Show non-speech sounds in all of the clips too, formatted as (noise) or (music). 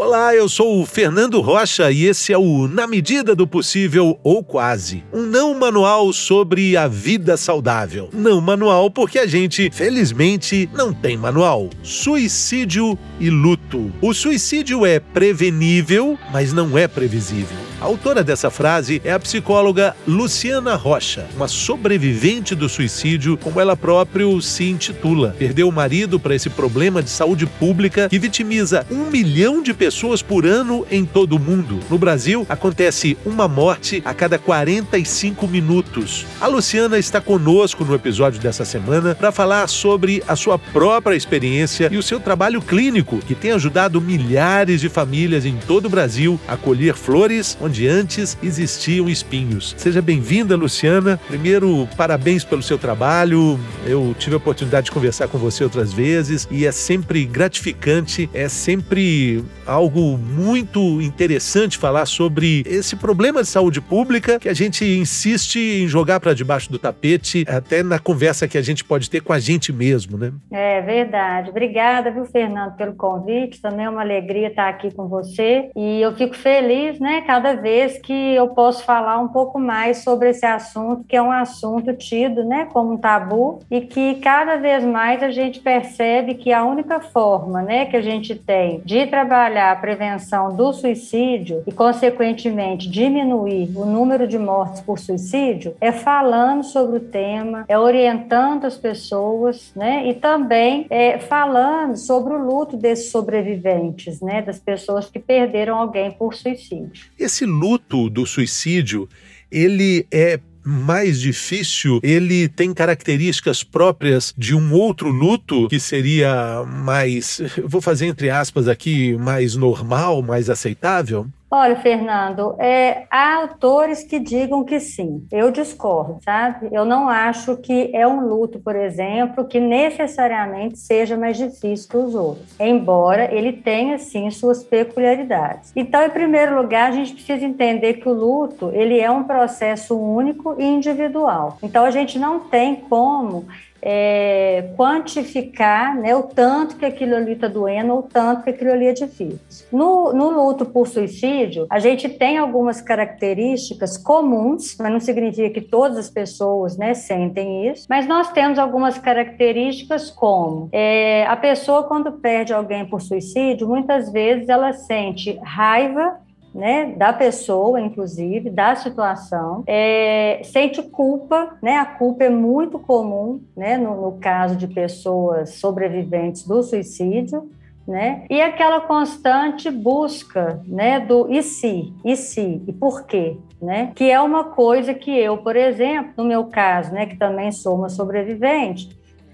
Olá, eu sou o Fernando Rocha e esse é o Na Medida do Possível ou Quase. Um não manual sobre a vida saudável. Não manual porque a gente, felizmente, não tem manual. Suicídio e luto. O suicídio é prevenível, mas não é previsível. A autora dessa frase é a psicóloga Luciana Rocha, uma sobrevivente do suicídio, como ela própria se intitula. Perdeu o marido para esse problema de saúde pública que vitimiza um milhão de pessoas por ano em todo o mundo. No Brasil, acontece uma morte a cada 45 minutos. A Luciana está conosco no episódio dessa semana para falar sobre a sua própria experiência e o seu trabalho clínico, que tem ajudado milhares de famílias em todo o Brasil a colher flores onde antes existiam espinhos. Seja bem-vinda, Luciana. Primeiro, parabéns pelo seu trabalho. Eu tive a oportunidade de conversar com você outras vezes e é sempre gratificante, é sempre algo muito interessante falar sobre esse problema de saúde pública que a gente insiste em jogar para debaixo do tapete, até na conversa que a gente pode ter com a gente mesmo, né? É verdade. Obrigada, viu, Fernando, pelo convite. Também é uma alegria estar aqui com você e eu fico feliz, né, cada vez que eu posso falar um pouco mais sobre esse assunto, que é um assunto tido né, como um tabu, e que cada vez mais a gente percebe que a única forma né, que a gente tem de trabalhar a prevenção do suicídio e, consequentemente, diminuir o número de mortes por suicídio é falando sobre o tema, é orientando as pessoas, né, e também é, falando sobre o luto desses sobreviventes, né, das pessoas que perderam alguém por suicídio. Esse luto do suicídio, ele é mais difícil, ele tem características próprias de um outro luto que seria mais, vou fazer entre aspas aqui, mais normal, mais aceitável? Olha, Fernando, é, há autores que digam que sim. Eu discordo, sabe? Eu não acho que é um luto, por exemplo, que necessariamente seja mais difícil que os outros, embora ele tenha sim suas peculiaridades. Então, em primeiro lugar, a gente precisa entender que o luto ele é um processo único e individual. Então, a gente não tem como é, quantificar né, o tanto que aquilo ali está doendo ou o tanto que aquilo ali é difícil. No, no luto por suicídio, a gente tem algumas características comuns, mas não significa que todas as pessoas né, sentem isso, mas nós temos algumas características como é, a pessoa quando perde alguém por suicídio, muitas vezes ela sente raiva né, da pessoa, inclusive, da situação, é, sente culpa, né, a culpa é muito comum, né, no, no caso de pessoas sobreviventes do suicídio, né? E aquela constante busca, né, do e se, e se, e por quê, né? Que é uma coisa que eu, por exemplo, no meu caso, né, que também sou uma sobrevivente,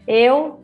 eu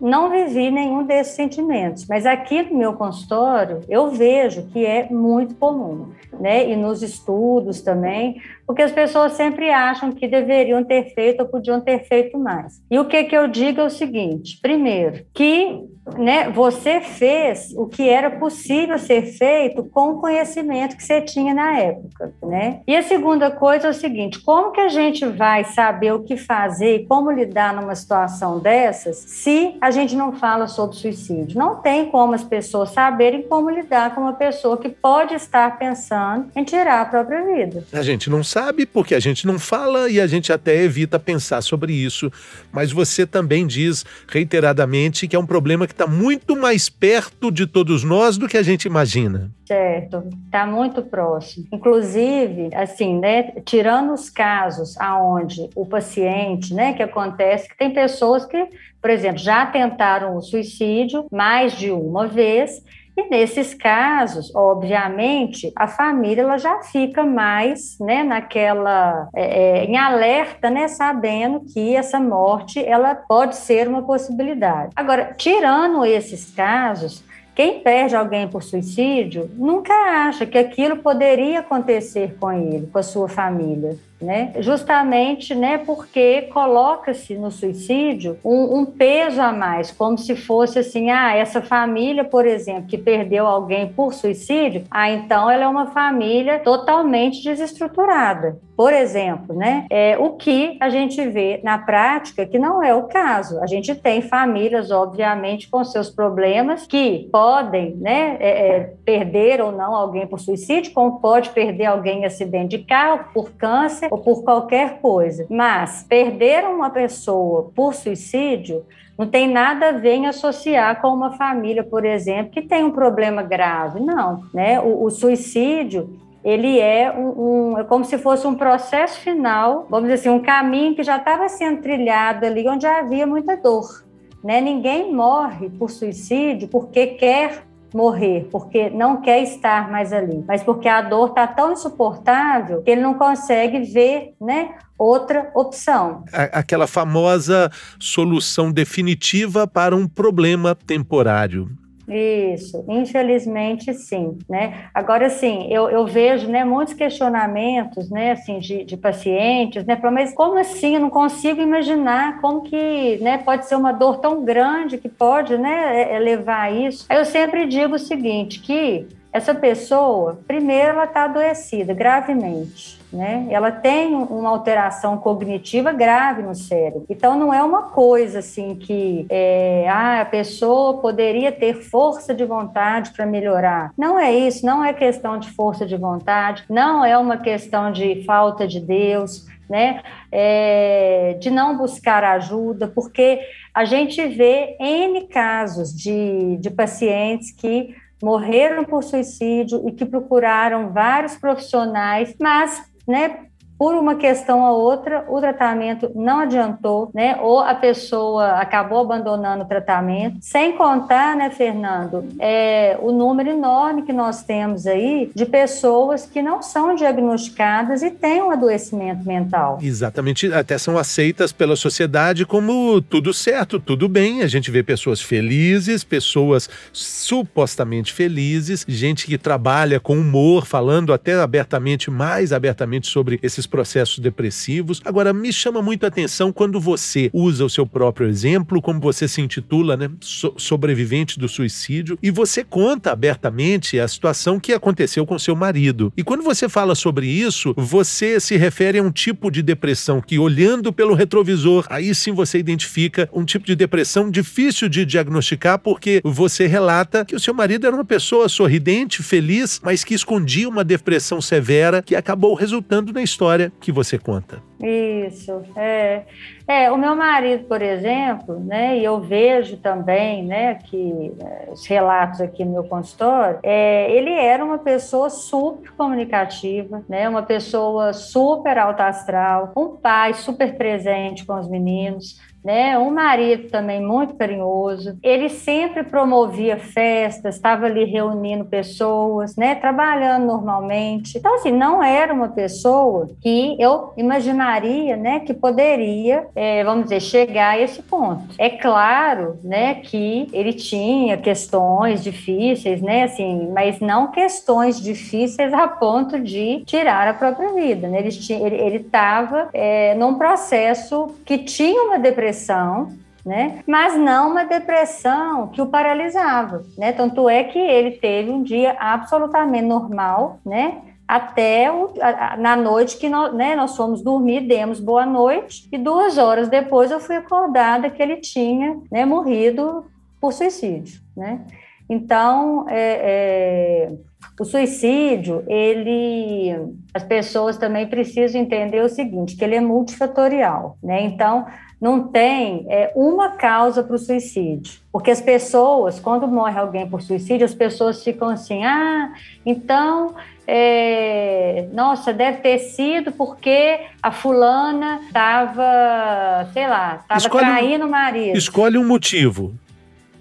não vivi nenhum desses sentimentos, mas aqui no meu consultório eu vejo que é muito comum, né? E nos estudos também, porque as pessoas sempre acham que deveriam ter feito ou podiam ter feito mais. E o que que eu digo é o seguinte: primeiro, que né, você fez o que era possível ser feito com o conhecimento que você tinha na época, né? E a segunda coisa é o seguinte: como que a gente vai saber o que fazer e como lidar numa situação dessas se a gente não fala sobre suicídio? Não tem como as pessoas saberem como lidar com uma pessoa que pode estar pensando em tirar a própria vida. A gente não sabe porque a gente não fala e a gente até evita pensar sobre isso, mas você também diz reiteradamente que é um problema que está muito mais perto de todos nós do que a gente imagina. Certo, está muito próximo. Inclusive, assim, né, tirando os casos aonde o paciente, né, que acontece que tem pessoas que, por exemplo, já tentaram o suicídio mais de uma vez e nesses casos, obviamente, a família ela já fica mais né, naquela é, é, em alerta, né, sabendo que essa morte ela pode ser uma possibilidade. Agora, tirando esses casos, quem perde alguém por suicídio nunca acha que aquilo poderia acontecer com ele, com a sua família. Né? Justamente, né, porque coloca-se no suicídio um, um, peso a mais, como se fosse assim, ah, essa família, por exemplo, que perdeu alguém por suicídio, ah, então ela é uma família totalmente desestruturada. Por exemplo, né, é, o que a gente vê na prática que não é o caso. A gente tem famílias, obviamente, com seus problemas que podem, né, é, é, perder ou não alguém por suicídio, como pode perder alguém em acidente de carro, por câncer ou por qualquer coisa. Mas perder uma pessoa por suicídio não tem nada a ver em associar com uma família, por exemplo, que tem um problema grave. Não, né? O, o suicídio ele é um, um, é como se fosse um processo final, vamos dizer assim, um caminho que já estava sendo trilhado ali, onde havia muita dor. Né? Ninguém morre por suicídio porque quer morrer, porque não quer estar mais ali, mas porque a dor está tão insuportável que ele não consegue ver, né? Outra opção. Aquela famosa solução definitiva para um problema temporário. Isso, infelizmente sim, né? Agora, sim, eu, eu vejo, né, muitos questionamentos, né, assim, de, de pacientes, né, mas como assim? Eu não consigo imaginar como que, né, pode ser uma dor tão grande que pode, né, é, é levar a isso. Aí eu sempre digo o seguinte, que essa pessoa, primeiro, ela está adoecida gravemente né? Ela tem uma alteração cognitiva grave no cérebro. Então não é uma coisa assim que é, ah, a pessoa poderia ter força de vontade para melhorar. Não é isso, não é questão de força de vontade, não é uma questão de falta de Deus, né? É, de não buscar ajuda, porque a gente vê N casos de, de pacientes que morreram por suicídio e que procuraram vários profissionais, mas né, por uma questão ou outra, o tratamento não adiantou, né? Ou a pessoa acabou abandonando o tratamento. Sem contar, né, Fernando, é, o número enorme que nós temos aí de pessoas que não são diagnosticadas e têm um adoecimento mental. Exatamente, até são aceitas pela sociedade como tudo certo, tudo bem. A gente vê pessoas felizes, pessoas supostamente felizes, gente que trabalha com humor, falando até abertamente, mais abertamente sobre esses processos depressivos. Agora, me chama muito a atenção quando você usa o seu próprio exemplo, como você se intitula, né? So sobrevivente do suicídio, e você conta abertamente a situação que aconteceu com seu marido. E quando você fala sobre isso, você se refere a um tipo de depressão que, olhando pelo retrovisor, aí sim você identifica um tipo de depressão difícil de diagnosticar, porque você relata que o seu marido era uma pessoa sorridente, feliz, mas que escondia uma depressão severa que acabou resultando na história história que você conta. Isso, é. É, o meu marido, por exemplo, né, e eu vejo também, né, que é, os relatos aqui no meu consultório, é, ele era uma pessoa super comunicativa, né, uma pessoa super alta astral, um pai super presente com os meninos, né? Um marido também muito carinhoso. Ele sempre promovia festas, estava ali reunindo pessoas, né? Trabalhando normalmente. Então, assim, não era uma pessoa que eu imaginaria, né? Que poderia, é, vamos dizer, chegar a esse ponto. É claro, né? Que ele tinha questões difíceis, né? Assim, mas não questões difíceis a ponto de tirar a própria vida, né? Ele estava é, num processo que tinha uma depressão né? Mas não uma depressão que o paralisava, né? Tanto é que ele teve um dia absolutamente normal, né? Até o, a, na noite que nós, né, nós fomos dormir, demos boa noite, e duas horas depois eu fui acordada que ele tinha né, morrido por suicídio, né? Então, é, é, o suicídio, ele, as pessoas também precisam entender o seguinte, que ele é multifatorial, né? Então, não tem é, uma causa para o suicídio. Porque as pessoas, quando morre alguém por suicídio, as pessoas ficam assim: ah, então, é, nossa, deve ter sido porque a fulana estava, sei lá, estava traindo o marido. Escolhe um motivo.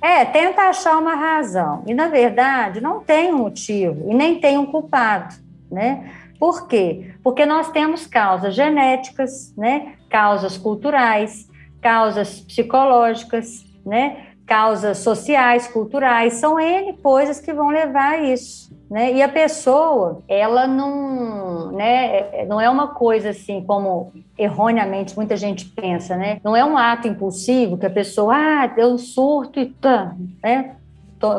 É, tenta achar uma razão. E, na verdade, não tem um motivo e nem tem um culpado, né? Por quê? Porque nós temos causas genéticas, né? causas culturais, causas psicológicas, né? Causas sociais, culturais, são N coisas que vão levar a isso. né? E a pessoa, ela não, né, não é uma coisa assim como erroneamente muita gente pensa, né? Não é um ato impulsivo que a pessoa, ah, deu um surto e tá, né?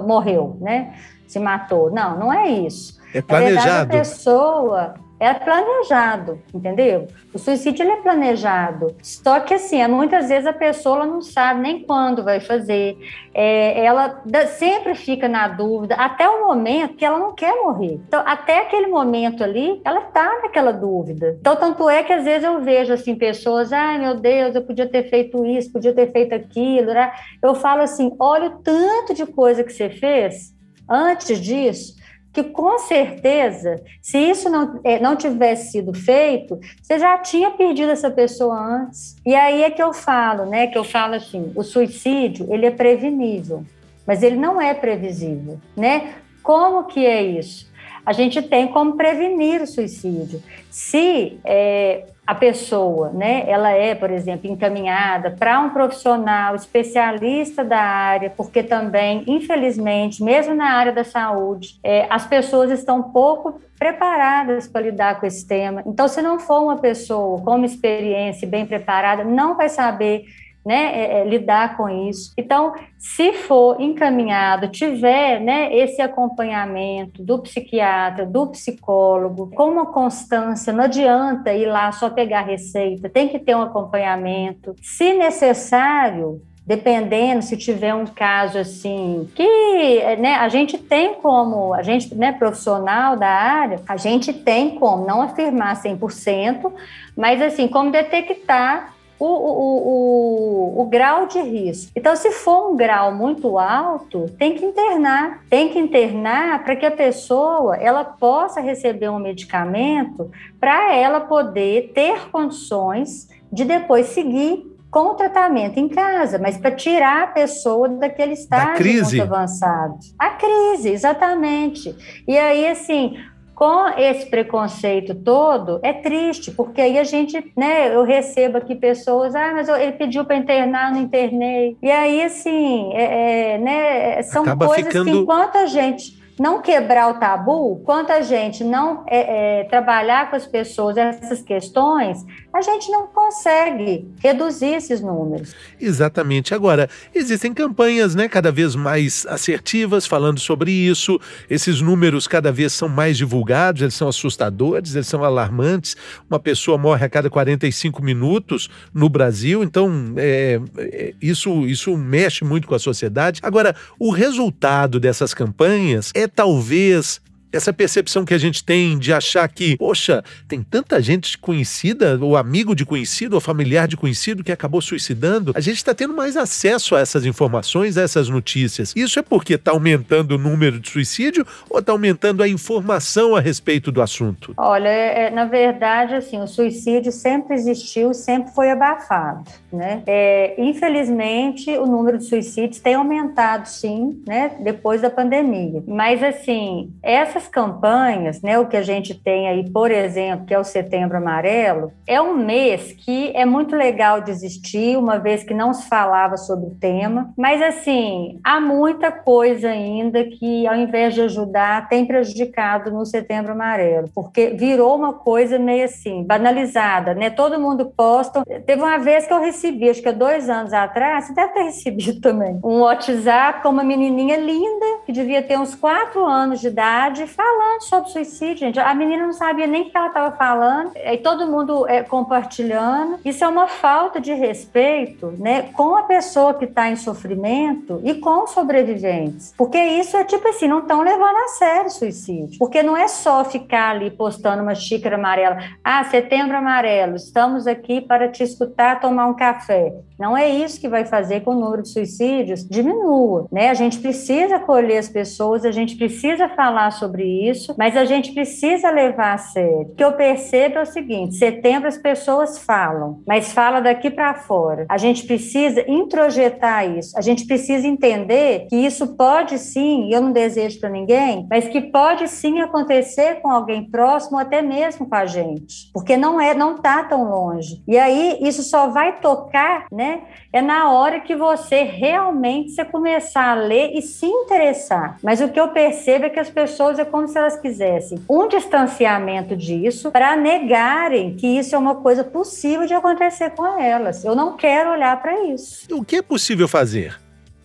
morreu, né? Se matou. Não, não é isso. É planejado. Na verdade, a pessoa é planejado, entendeu? O suicídio é planejado. Só que assim, muitas vezes a pessoa não sabe nem quando vai fazer. É, ela sempre fica na dúvida até o momento que ela não quer morrer. Então, até aquele momento ali, ela está naquela dúvida. Então, tanto é que às vezes eu vejo assim pessoas, ai meu Deus, eu podia ter feito isso, podia ter feito aquilo. Né? Eu falo assim, olha o tanto de coisa que você fez antes disso que com certeza, se isso não, é, não tivesse sido feito, você já tinha perdido essa pessoa antes. E aí é que eu falo, né? Que eu falo assim, o suicídio ele é prevenível, mas ele não é previsível, né? Como que é isso? A gente tem como prevenir o suicídio. Se é, a pessoa, né, ela é, por exemplo, encaminhada para um profissional especialista da área, porque também, infelizmente, mesmo na área da saúde, é, as pessoas estão pouco preparadas para lidar com esse tema. Então, se não for uma pessoa com uma experiência bem preparada, não vai saber né, é, é, lidar com isso. Então, se for encaminhado, tiver né, esse acompanhamento do psiquiatra, do psicólogo, com uma constância, não adianta ir lá só pegar receita, tem que ter um acompanhamento. Se necessário, dependendo se tiver um caso assim que né, a gente tem como a gente né profissional da área a gente tem como não afirmar 100% mas assim como detectar o, o, o, o, grau de risco. Então, se for um grau muito alto, tem que internar. Tem que internar para que a pessoa ela possa receber um medicamento para ela poder ter condições de depois seguir com o tratamento em casa, mas para tirar a pessoa daquele estágio muito avançado. A crise, exatamente. E aí, assim, com esse preconceito todo, é triste, porque aí a gente, né, eu recebo aqui pessoas, ah, mas ele pediu para internar, não internei. E aí, assim, é, é, né, são Acaba coisas ficando... que enquanto a gente não quebrar o tabu, quanto a gente não é, é, trabalhar com as pessoas essas questões, a gente não consegue reduzir esses números. Exatamente. Agora, existem campanhas né, cada vez mais assertivas falando sobre isso. Esses números cada vez são mais divulgados, eles são assustadores, eles são alarmantes. Uma pessoa morre a cada 45 minutos no Brasil, então é, é, isso, isso mexe muito com a sociedade. Agora, o resultado dessas campanhas é talvez essa percepção que a gente tem de achar que, poxa, tem tanta gente conhecida, ou amigo de conhecido, ou familiar de conhecido que acabou suicidando, a gente está tendo mais acesso a essas informações, a essas notícias. Isso é porque está aumentando o número de suicídio ou está aumentando a informação a respeito do assunto? Olha, é, é, na verdade, assim, o suicídio sempre existiu, sempre foi abafado, né? É, infelizmente, o número de suicídios tem aumentado, sim, né, depois da pandemia. Mas, assim, essa essas campanhas, né, o que a gente tem aí, por exemplo, que é o Setembro Amarelo, é um mês que é muito legal de existir, uma vez que não se falava sobre o tema, mas assim, há muita coisa ainda que, ao invés de ajudar, tem prejudicado no Setembro Amarelo, porque virou uma coisa meio assim, banalizada, né? Todo mundo posta. Teve uma vez que eu recebi, acho que há dois anos atrás, você deve ter recebido também, um WhatsApp com uma menininha linda, que devia ter uns quatro anos de idade, falando sobre suicídio, gente. A menina não sabia nem o que ela estava falando, e todo mundo é, compartilhando. Isso é uma falta de respeito né, com a pessoa que está em sofrimento e com os sobreviventes. Porque isso é tipo assim, não estão levando a sério suicídio. Porque não é só ficar ali postando uma xícara amarela. Ah, setembro amarelo, estamos aqui para te escutar tomar um café. Não é isso que vai fazer com o número de suicídios diminua. Né? A gente precisa acolher as pessoas, a gente precisa falar sobre isso isso, mas a gente precisa levar a sério. O que eu percebo é o seguinte: setembro as pessoas falam, mas fala daqui para fora. A gente precisa introjetar isso. A gente precisa entender que isso pode sim, e eu não desejo para ninguém, mas que pode sim acontecer com alguém próximo, até mesmo com a gente, porque não é, não tá tão longe. E aí isso só vai tocar, né? É na hora que você realmente você começar a ler e se interessar. Mas o que eu percebo é que as pessoas como se elas quisessem um distanciamento disso para negarem que isso é uma coisa possível de acontecer com elas. Eu não quero olhar para isso. O que é possível fazer?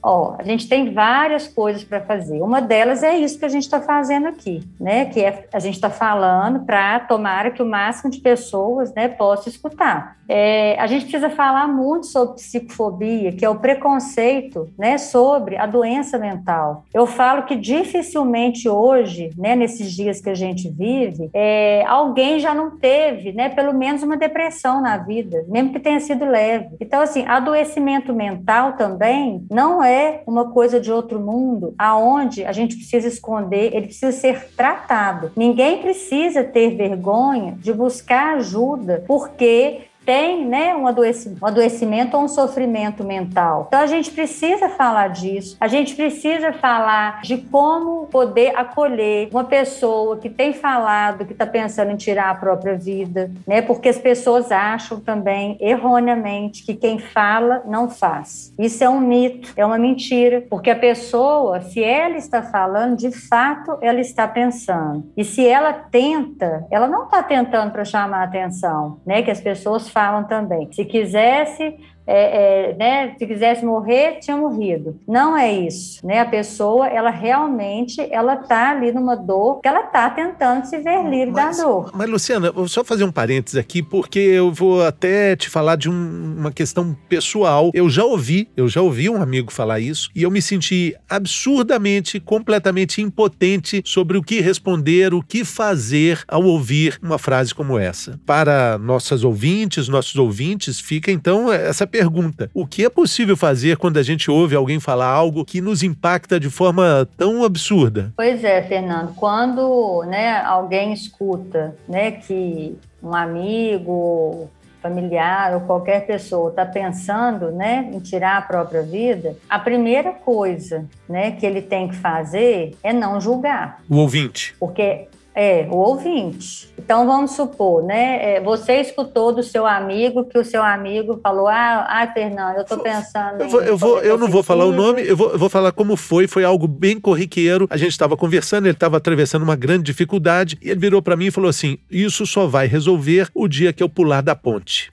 Ó, a gente tem várias coisas para fazer. Uma delas é isso que a gente está fazendo aqui, né? Que é, a gente está falando para tomar que o máximo de pessoas, né, possa escutar. É, a gente precisa falar muito sobre psicofobia, que é o preconceito, né, sobre a doença mental. Eu falo que dificilmente hoje, né, nesses dias que a gente vive, é, alguém já não teve, né, pelo menos uma depressão na vida, mesmo que tenha sido leve. Então, assim, adoecimento mental também não é é uma coisa de outro mundo, aonde a gente precisa esconder, ele precisa ser tratado. Ninguém precisa ter vergonha de buscar ajuda, porque tem né, um, adoecimento, um adoecimento ou um sofrimento mental. Então a gente precisa falar disso, a gente precisa falar de como poder acolher uma pessoa que tem falado que está pensando em tirar a própria vida, né? Porque as pessoas acham também erroneamente que quem fala não faz. Isso é um mito, é uma mentira, porque a pessoa, se ela está falando, de fato ela está pensando. E se ela tenta, ela não está tentando para chamar a atenção, né? Que as pessoas falam também. Se quisesse é, é, né, se quisesse morrer, tinha morrido. Não é isso, né? A pessoa, ela realmente, ela tá ali numa dor, que ela tá tentando se ver livre mas, da dor. Mas, Luciana, vou só fazer um parênteses aqui, porque eu vou até te falar de um, uma questão pessoal. Eu já ouvi, eu já ouvi um amigo falar isso, e eu me senti absurdamente, completamente impotente sobre o que responder, o que fazer ao ouvir uma frase como essa. Para nossas ouvintes, nossos ouvintes, fica então essa pergunta: o que é possível fazer quando a gente ouve alguém falar algo que nos impacta de forma tão absurda? Pois é, Fernando. Quando né, alguém escuta né, que um amigo, familiar ou qualquer pessoa está pensando né, em tirar a própria vida, a primeira coisa né, que ele tem que fazer é não julgar. O ouvinte. Porque é, o ouvinte. Então vamos supor, né? É, você escutou do seu amigo que o seu amigo falou: Ah, ai, Fernando, eu estou pensando. Eu, vou, eu, vou, eu não vou falar o nome, eu vou, eu vou falar como foi. Foi algo bem corriqueiro. A gente estava conversando, ele estava atravessando uma grande dificuldade e ele virou para mim e falou assim: Isso só vai resolver o dia que eu pular da ponte.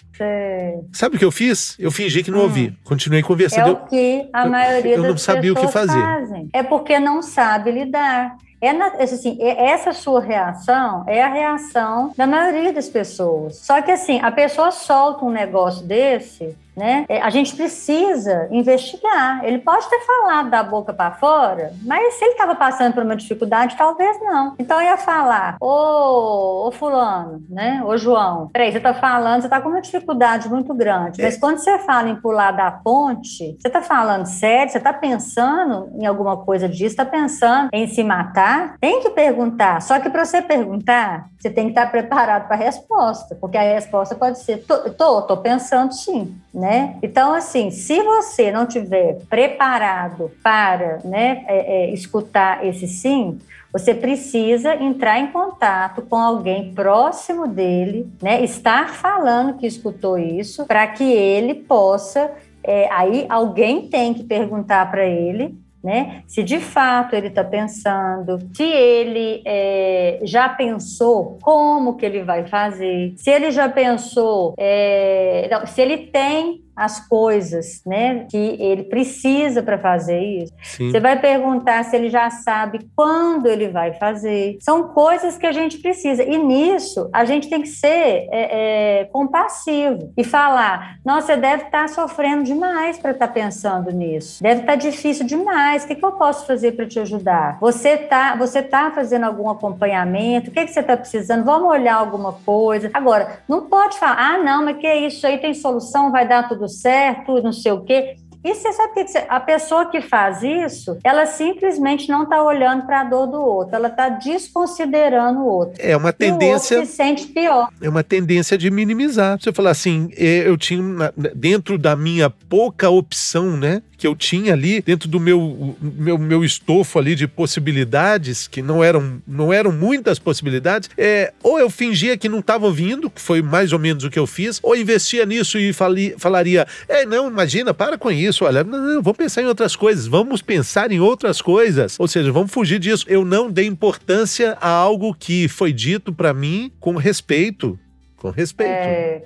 Sabe o que eu fiz? Eu fingi que não hum. ouvi. Continuei conversando. É o que a maioria eu, eu não sabia o que fazer. Fazem. É porque não sabe lidar. É na, assim, é, essa sua reação é a reação da maioria das pessoas. Só que assim, a pessoa solta um negócio desse né? É, a gente precisa investigar. Ele pode ter falado da boca para fora, mas se ele estava passando por uma dificuldade, talvez não. Então eu ia falar: Ô, ô Fulano, né? Ô João, peraí, você está falando, você está com uma dificuldade muito grande, mas quando você fala em pular da ponte, você está falando sério? Você está pensando em alguma coisa disso? Está pensando em se matar? Tem que perguntar. Só que para você perguntar, você tem que estar preparado para a resposta, porque a resposta pode ser: tô, tô, tô pensando sim né? Então, assim, se você não tiver preparado para né, é, é, escutar esse sim, você precisa entrar em contato com alguém próximo dele, né? Estar falando que escutou isso, para que ele possa. É, aí alguém tem que perguntar para ele né? Se de fato ele está pensando, se ele é, já pensou como que ele vai fazer, se ele já pensou, é, não, se ele tem as coisas, né, que ele precisa para fazer isso. Sim. Você vai perguntar se ele já sabe quando ele vai fazer. São coisas que a gente precisa. E nisso a gente tem que ser é, é, compassivo e falar: nossa, você deve estar tá sofrendo demais para estar tá pensando nisso. Deve estar tá difícil demais. O que, que eu posso fazer para te ajudar? Você tá, você tá fazendo algum acompanhamento? O que, que você está precisando? Vamos olhar alguma coisa. Agora, não pode falar: ah, não, mas que isso aí tem solução, vai dar tudo tudo certo, não sei o quê. E você sabe que a pessoa que faz isso, ela simplesmente não está olhando para a dor do outro, ela está desconsiderando o outro. É uma tendência. E o outro se sente pior. É uma tendência de minimizar. Você falar assim, é, eu tinha dentro da minha pouca opção, né? Que eu tinha ali dentro do meu, meu, meu estofo ali de possibilidades, que não eram, não eram muitas possibilidades, é, ou eu fingia que não estava ouvindo, que foi mais ou menos o que eu fiz, ou investia nisso e fali, falaria: é, não, imagina, para com isso, olha, não, não, vamos pensar em outras coisas, vamos pensar em outras coisas. Ou seja, vamos fugir disso. Eu não dei importância a algo que foi dito para mim com respeito. Com respeito. É,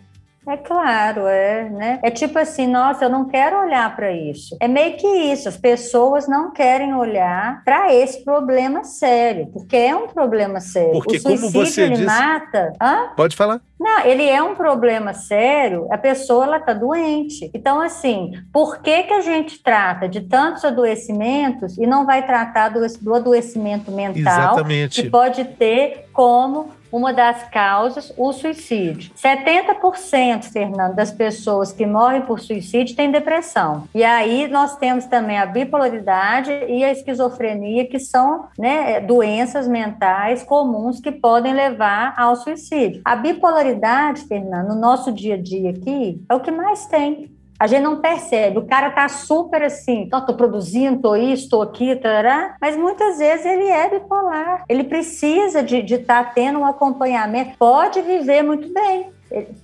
é claro, é, né? É tipo assim, nossa, eu não quero olhar para isso. É meio que isso, as pessoas não querem olhar para esse problema sério, porque é um problema sério. Porque o suicídio, como você ele disse... mata. Hã? Pode falar. Não, ele é um problema sério, a pessoa ela está doente. Então, assim, por que, que a gente trata de tantos adoecimentos e não vai tratar do, do adoecimento mental Exatamente. que pode ter como uma das causas o suicídio. 70%, Fernando, das pessoas que morrem por suicídio têm depressão. E aí nós temos também a bipolaridade e a esquizofrenia, que são né, doenças mentais comuns que podem levar ao suicídio. A bipolaridade, Fernando, no nosso dia a dia aqui, é o que mais tem. A gente não percebe. O cara tá super assim, então, tô produzindo, tô isso, tô aqui, tará, mas muitas vezes ele é bipolar. Ele precisa de estar tá tendo um acompanhamento. Pode viver muito bem,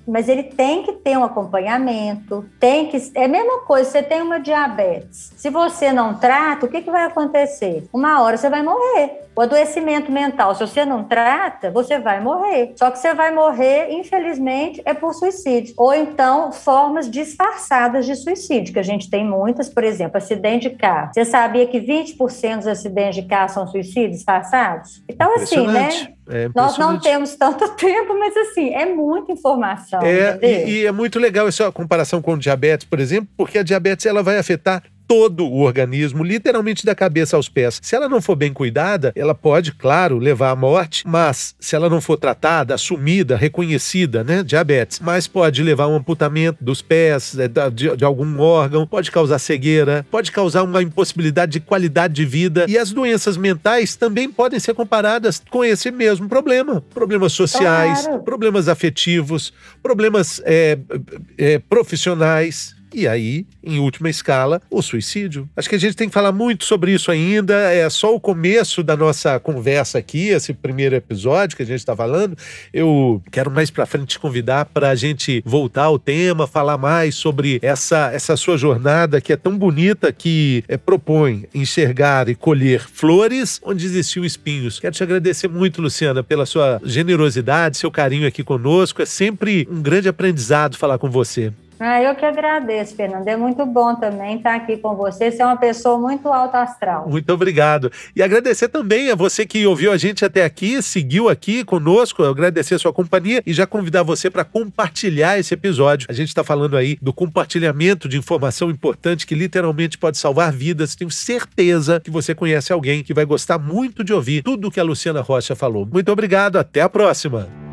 mas ele tem que ter um acompanhamento, tem que é a mesma coisa. Você tem uma diabetes, se você não trata, o que, que vai acontecer? Uma hora você vai morrer. O adoecimento mental, se você não trata, você vai morrer. Só que você vai morrer, infelizmente, é por suicídio. Ou então, formas disfarçadas de suicídio, que a gente tem muitas, por exemplo, acidente de carro. Você sabia que 20% dos acidentes de carro são suicídios disfarçados? Então, assim, né? É Nós não temos tanto (laughs) tempo, mas assim, é muita informação. É, e, e, é muito legal essa comparação com o diabetes, por exemplo, porque a diabetes ela vai afetar todo o organismo, literalmente da cabeça aos pés. Se ela não for bem cuidada, ela pode, claro, levar à morte, mas se ela não for tratada, assumida, reconhecida, né, diabetes, mas pode levar a um amputamento dos pés, é, de, de algum órgão, pode causar cegueira, pode causar uma impossibilidade de qualidade de vida. E as doenças mentais também podem ser comparadas com esse mesmo problema. Problemas sociais, claro. problemas afetivos, problemas é, é, profissionais e aí, em última escala, o suicídio. Acho que a gente tem que falar muito sobre isso ainda. É só o começo da nossa conversa aqui, esse primeiro episódio que a gente está falando. Eu quero mais para frente te convidar para a gente voltar ao tema, falar mais sobre essa, essa sua jornada que é tão bonita que é, propõe enxergar e colher flores onde existiam espinhos. Quero te agradecer muito, Luciana, pela sua generosidade, seu carinho aqui conosco. É sempre um grande aprendizado falar com você. Ah, eu que agradeço, Fernando. É muito bom também estar aqui com você. Você é uma pessoa muito alto astral. Muito obrigado. E agradecer também a você que ouviu a gente até aqui, seguiu aqui conosco, agradecer a sua companhia e já convidar você para compartilhar esse episódio. A gente está falando aí do compartilhamento de informação importante que literalmente pode salvar vidas. Tenho certeza que você conhece alguém que vai gostar muito de ouvir tudo o que a Luciana Rocha falou. Muito obrigado, até a próxima.